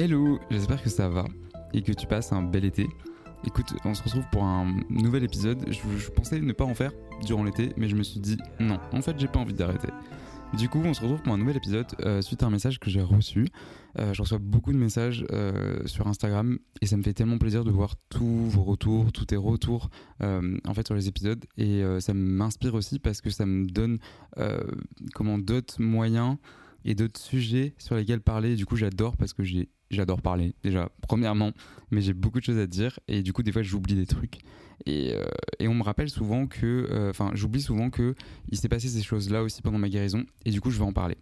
Hello, j'espère que ça va et que tu passes un bel été. Écoute, on se retrouve pour un nouvel épisode. Je, pensais ne pas en faire durant l'été, mais je me suis dit non, en fait, j'ai pas envie d'arrêter. Du coup, on se retrouve pour un nouvel épisode euh, suite à un message que j'ai reçu. Euh, je reçois beaucoup de messages euh, sur Instagram et ça me fait tellement plaisir de voir tous vos retours, tous tes retours en fait sur les épisodes et ça m'inspire aussi parce que ça me donne comment d'autres moyens et d'autres sujets sur lesquels parler. Du coup, j'adore parce que j'ai j'adore parler déjà premièrement, mais j'ai beaucoup de choses à dire et du coup des fois j'oublie des trucs et, euh, et on me rappelle souvent que, euh, enfin j'oublie souvent que il s'est passé ces choses là aussi pendant ma guérison et du coup je vais en parler.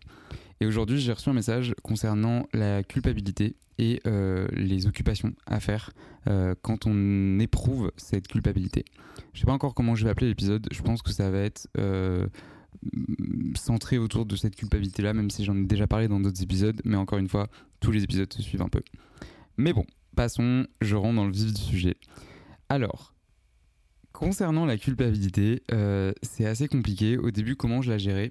Et aujourd'hui j'ai reçu un message concernant la culpabilité et euh, les occupations à faire quand on éprouve cette culpabilité. Je sais pas encore comment je vais appeler l'épisode. Je pense que ça va être centré autour de cette culpabilité-là, même si j'en ai déjà parlé dans d'autres épisodes. Mais encore une fois, tous les épisodes se suivent un peu. Mais bon, passons, je rentre dans le vif du sujet. Alors, concernant la culpabilité, euh, c'est assez compliqué. Au début, comment je la gérais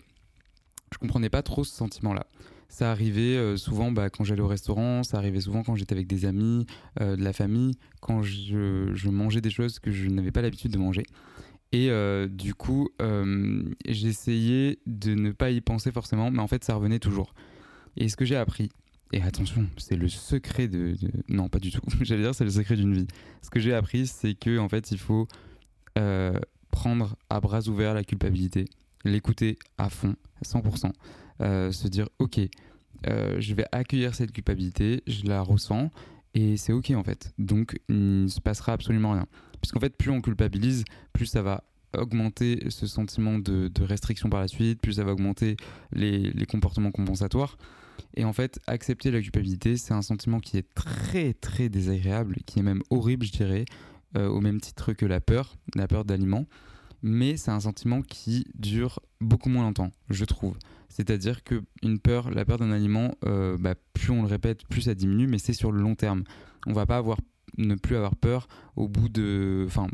Je comprenais pas trop ce sentiment-là. Ça arrivait euh, souvent bah, quand j'allais au restaurant, ça arrivait souvent quand j'étais avec des amis, euh, de la famille, quand je, je mangeais des choses que je n'avais pas l'habitude de manger. Et euh, du coup, euh, j'essayais de ne pas y penser forcément, mais en fait, ça revenait toujours. Et ce que j'ai appris, et attention, c'est le secret de, Non, pas du tout. J'allais dire, c'est le secret d'une vie. Ce que j'ai appris, c'est que en fait, il faut euh, prendre à bras ouverts la culpabilité, l'écouter à fond, à 100%, euh, se dire, ok, je vais accueillir cette culpabilité, je la ressens, et c'est ok en fait. Donc, il ne se passera absolument rien. Puisqu'en fait, plus on culpabilise, plus ça va augmenter ce sentiment de, restriction par la suite, plus ça va augmenter les, les comportements compensatoires. Et en fait, accepter la culpabilité, c'est un sentiment qui est très très désagréable, qui est même horrible, je dirais, euh, au même titre que la peur, la peur d'aliments. Mais c'est un sentiment qui dure beaucoup moins longtemps, je trouve. C'est-à-dire que la peur d'un aliment, euh, bah, plus on le répète, plus ça diminue, mais c'est sur le long terme. On va pas ne plus avoir peur au bout de, enfin,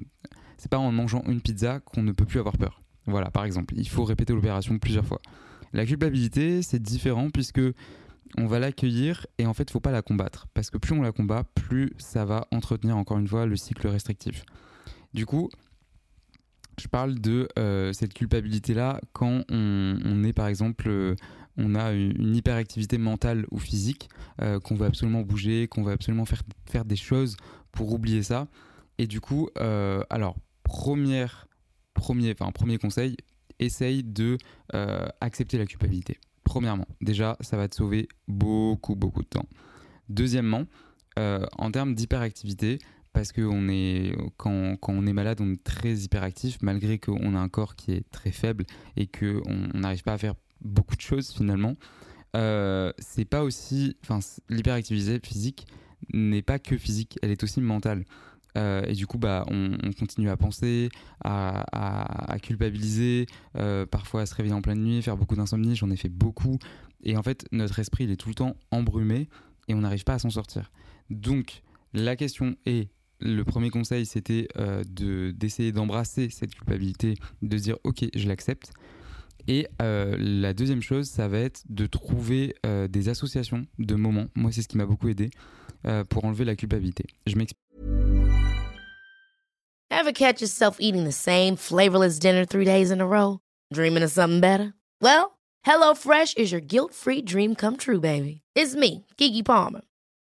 c'est pas en mangeant une pizza qu'on ne peut plus avoir peur. Voilà, par exemple, il faut répéter l'opération plusieurs fois. La culpabilité, c'est différent puisque on va l'accueillir et en fait, il faut pas la combattre parce que plus on la combat, plus ça va entretenir encore une fois le cycle restrictif. Du coup, je parle de euh, cette culpabilité-là quand on, est par exemple, euh, on a une, hyperactivité mentale ou physique, euh, qu'on veut absolument bouger, qu'on veut absolument faire, faire des choses pour oublier ça. Et du coup, alors, première, premier, enfin, premier conseil, essaye de accepter la culpabilité. Premièrement, déjà, ça va te sauver beaucoup, beaucoup de temps. Deuxièmement, en termes d'hyperactivité, parce que est, quand, on est malade, on est très hyperactif, malgré qu'on a un corps qui est très faible et qu'on on n'arrive pas à faire beaucoup de choses finalement. euh, c'est pas aussi. Enfin, l'hyperactivité physique n'est pas que physique, elle est aussi mentale. Euh, et du coup, bah, on, continue à penser, à, culpabiliser, euh, parfois à se réveiller en pleine nuit, faire beaucoup d'insomnie. J'en ai fait beaucoup. Et en fait, notre esprit, il est tout le temps embrumé et on n'arrive pas à s'en sortir. Donc, la question est le premier conseil, c'était euh, d'essayer d'embrasser cette culpabilité, de dire ok, je l'accepte. Et euh, la deuxième chose, ça va être de trouver euh, des associations de moments. Moi, c'est ce qui m'a beaucoup aidé euh, pour enlever la culpabilité. Je m'explique. Ever catch yourself eating the same flavorless dinner three days in a row? Dreaming of something better? Well, HelloFresh is your guilt-free dream come true, baby. It's me, Kiki Palmer.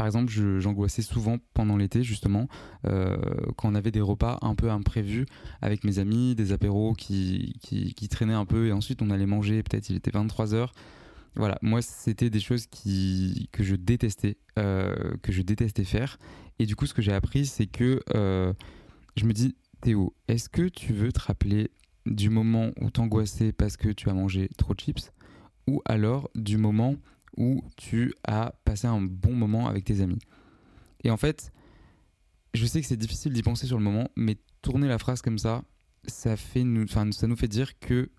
Par exemple, j'angoissais souvent pendant l'été, justement, euh, quand on avait des repas un peu imprévus avec mes amis, des apéros qui, traînaient un peu et ensuite on allait manger, peut-être il était 23 heures. Voilà, moi c'était des choses que je détestais, euh, que je détestais faire. Et du coup, ce que j'ai appris, c'est que euh, je me dis, Théo, est-ce que tu veux te rappeler du moment où t'angoissais parce que tu as mangé trop de chips, ou alors du moment où tu as passé un bon moment avec tes amis Et en fait, je sais que c'est difficile d'y penser sur le moment, mais tourner la phrase comme ça, ça, fait nous, ça nous fait dire que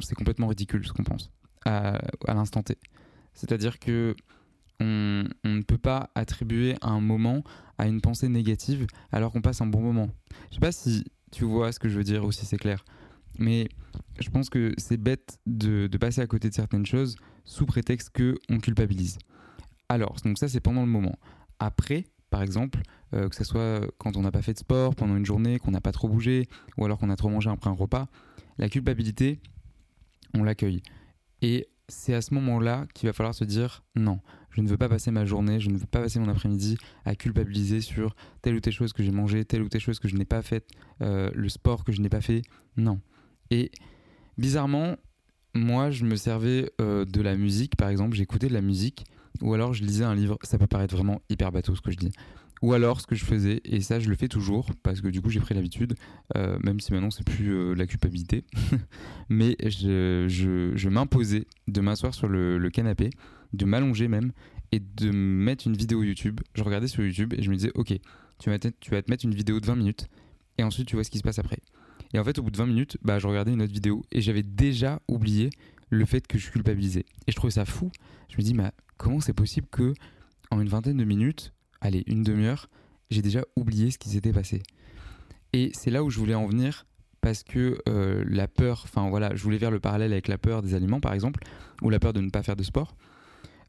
c'est complètement ridicule ce qu'on pense à, l'instant T. C'est-à-dire que on, ne peut pas attribuer un moment à une pensée négative alors qu'on passe un bon moment. Je sais pas si tu vois ce que je veux dire aussi, c'est clair. Mais je pense que c'est bête de, passer à côté de certaines choses sous prétexte que on culpabilise. Alors, donc ça c'est pendant le moment. Après, par exemple, euh, que ce soit quand on n'a pas fait de sport pendant une journée, qu'on n'a pas trop bougé, ou alors qu'on a trop mangé après un repas, la culpabilité, on l'accueille. Et c'est à ce moment-là qu'il va falloir se dire non, je ne veux pas passer ma journée, je ne veux pas passer mon après-midi à culpabiliser sur telle ou telle chose que j'ai mangé, telle ou telle chose que je n'ai pas faite, euh, le sport que je n'ai pas fait. Non. Et bizarrement, moi, je me servais euh, de la musique, par exemple, j'écoutais de la musique, ou alors je lisais un livre. Ça peut paraître vraiment hyper bateau ce que je dis. Ou alors, ce que je faisais, et ça je le fais toujours, parce que du coup j'ai pris l'habitude, euh, même si maintenant c'est plus euh, la culpabilité, mais je, m'imposais de m'asseoir sur le, canapé, de m'allonger même, et de mettre une vidéo YouTube. Je regardais sur YouTube et je me disais, ok, tu vas, tu vas te mettre une vidéo de 20 minutes, et ensuite tu vois ce qui se passe après. Et en fait, au bout de 20 minutes, bah, je regardais une autre vidéo, et j'avais déjà oublié le fait que je culpabilisais. Et je trouvais ça fou. Je me dis, mais comment c'est possible que en une vingtaine de minutes, allez, une demi-heure, j'ai déjà oublié ce qui s'était passé? Et c'est là où je voulais en venir parce que euh, la peur, enfin voilà, je voulais faire le parallèle avec la peur des aliments par exemple, ou la peur de ne pas faire de sport.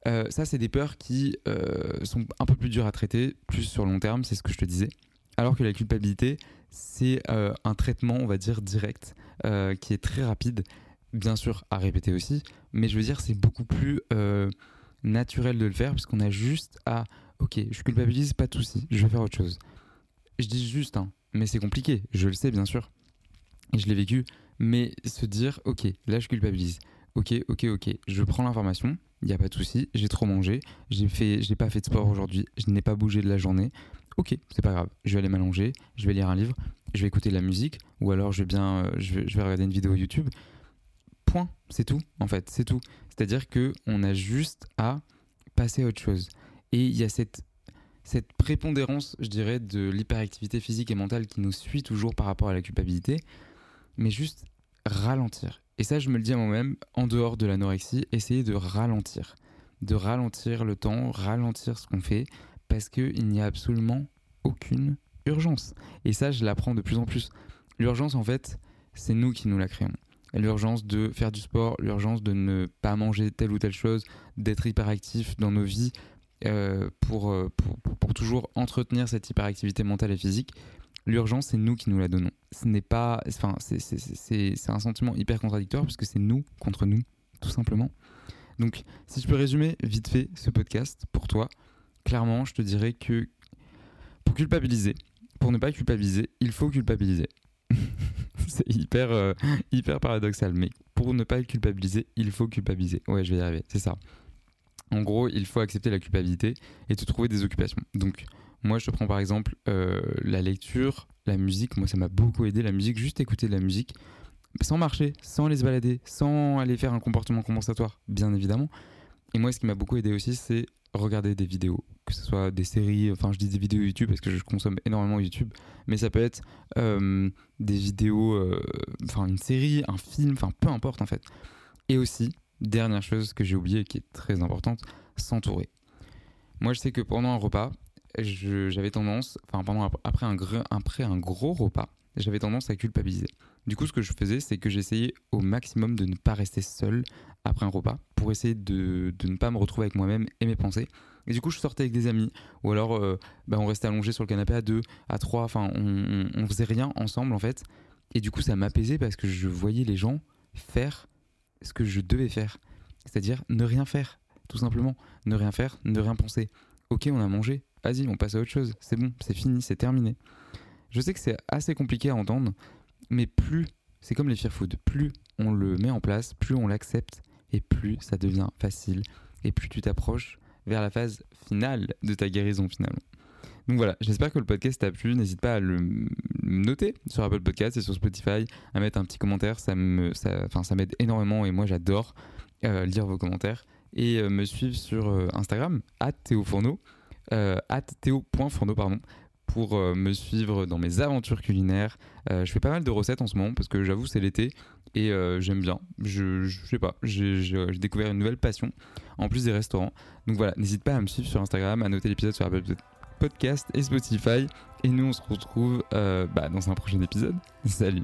Euh, ça, c'est des peurs qui euh, sont un peu plus dures à traiter, plus sur long terme, c'est ce que je te disais. Alors que la culpabilité, c'est un traitement, on va dire, direct, qui est très rapide, bien sûr à répéter aussi, mais je veux dire, c'est beaucoup plus naturel de le faire, puisqu'on a juste à ok, je culpabilise, pas de souci, je vais faire autre chose. Je dis juste, hein, mais c'est compliqué, je le sais bien sûr, je l'ai vécu, mais se dire, ok, là je culpabilise, ok, ok, ok, je prends l'information, il n'y a pas de souci, j'ai trop mangé, j'ai fait, j'ai pas fait de sport aujourd'hui, je n'ai pas bougé de la journée, ok, c'est pas grave, je vais aller m'allonger, je vais lire un livre, je vais écouter de la musique, ou alors je vais bien, euh, je, vais, regarder une vidéo YouTube. Point, c'est tout, en fait, c'est tout. C'est-à-dire que on a juste à passer à autre chose. Et il y a cette, cette prépondérance, je dirais, de l'hyperactivité physique et mentale qui nous suit toujours par rapport à la culpabilité, mais juste ralentir. Et ça, je me le dis à moi-même, en dehors de l'anorexie, essayer de ralentir. De ralentir le temps, ralentir ce qu'on fait, parce qu'il n'y a absolument aucune urgence. Et ça, je l'apprends de plus en plus. L'urgence, en fait, c'est nous qui nous la créons. L'urgence de faire du sport, l'urgence de ne pas manger telle ou telle chose, d'être hyperactif dans nos vies euh, pour, pour, pour, toujours entretenir cette hyperactivité mentale et physique. L'urgence, c'est nous qui nous la donnons. Ce n'est pas, enfin, c'est un sentiment hyper contradictoire puisque c'est nous contre nous, tout simplement. Donc, si je peux résumer vite fait ce podcast pour toi, clairement, je te dirais que pour culpabiliser, pour ne pas culpabiliser, il faut culpabiliser. c'est hyper, euh, hyper paradoxal, mais pour ne pas culpabiliser, il faut culpabiliser. Ouais, je vais y arriver, c'est ça. En gros, il faut accepter la culpabilité et te trouver des occupations. Donc, moi, je te prends par exemple euh, la lecture, la musique. Moi, ça m'a beaucoup aidé, la musique, juste écouter de la musique sans marcher, sans aller se balader, sans aller faire un comportement compensatoire, bien évidemment. Et moi, ce qui m'a beaucoup aidé aussi, c'est regarder des vidéos, que ce soit des séries, enfin je dis des vidéos YouTube parce que je consomme énormément YouTube, mais ça peut être euh, des vidéos, euh, enfin une série, un film, enfin peu importe en fait. Et aussi, dernière chose que j'ai oublié qui est très importante, s'entourer. Moi je sais que pendant un repas, j'avais tendance, enfin pendant après un, après un gros repas, j'avais tendance à culpabiliser. Du coup, ce que je faisais, c'est que j'essayais au maximum de ne pas rester seul après un repas pour essayer de, de ne pas me retrouver avec moi-même et mes pensées. Et du coup, je sortais avec des amis ou alors euh, bah, on restait allongé sur le canapé à deux, à trois, enfin, on, on, faisait rien ensemble en fait. Et du coup, ça m'apaisait parce que je voyais les gens faire ce que je devais faire. C'est-à-dire ne rien faire, tout simplement. Ne rien faire, ne rien penser. Ok, on a mangé, vas-y, on passe à autre chose. C'est bon, c'est fini, c'est terminé. Je sais que c'est assez compliqué à entendre, mais plus, c'est comme les fear food, plus on le met en place, plus on l'accepte, et plus ça devient facile, et plus tu t'approches vers la phase finale de ta guérison finalement. Donc voilà, j'espère que le podcast t'a plu. N'hésite pas à le noter sur Apple Podcast et sur Spotify, à mettre un petit commentaire. Ça me, ça, m'aide énormément et moi j'adore euh, lire vos commentaires et euh, me suivre sur euh, Instagram @théofourneau, @théo.fourneau pardon, pour euh, me suivre dans mes aventures culinaires. Euh, je fais pas mal de recettes en ce moment parce que j'avoue c'est l'été et euh, j'aime bien. Je, je, sais pas, j'ai découvert une nouvelle passion en plus des restaurants. Donc voilà, n'hésite pas à me suivre sur Instagram, à noter l'épisode sur Apple Podcast et Spotify. Et nous on se retrouve bah, dans un prochain épisode. Salut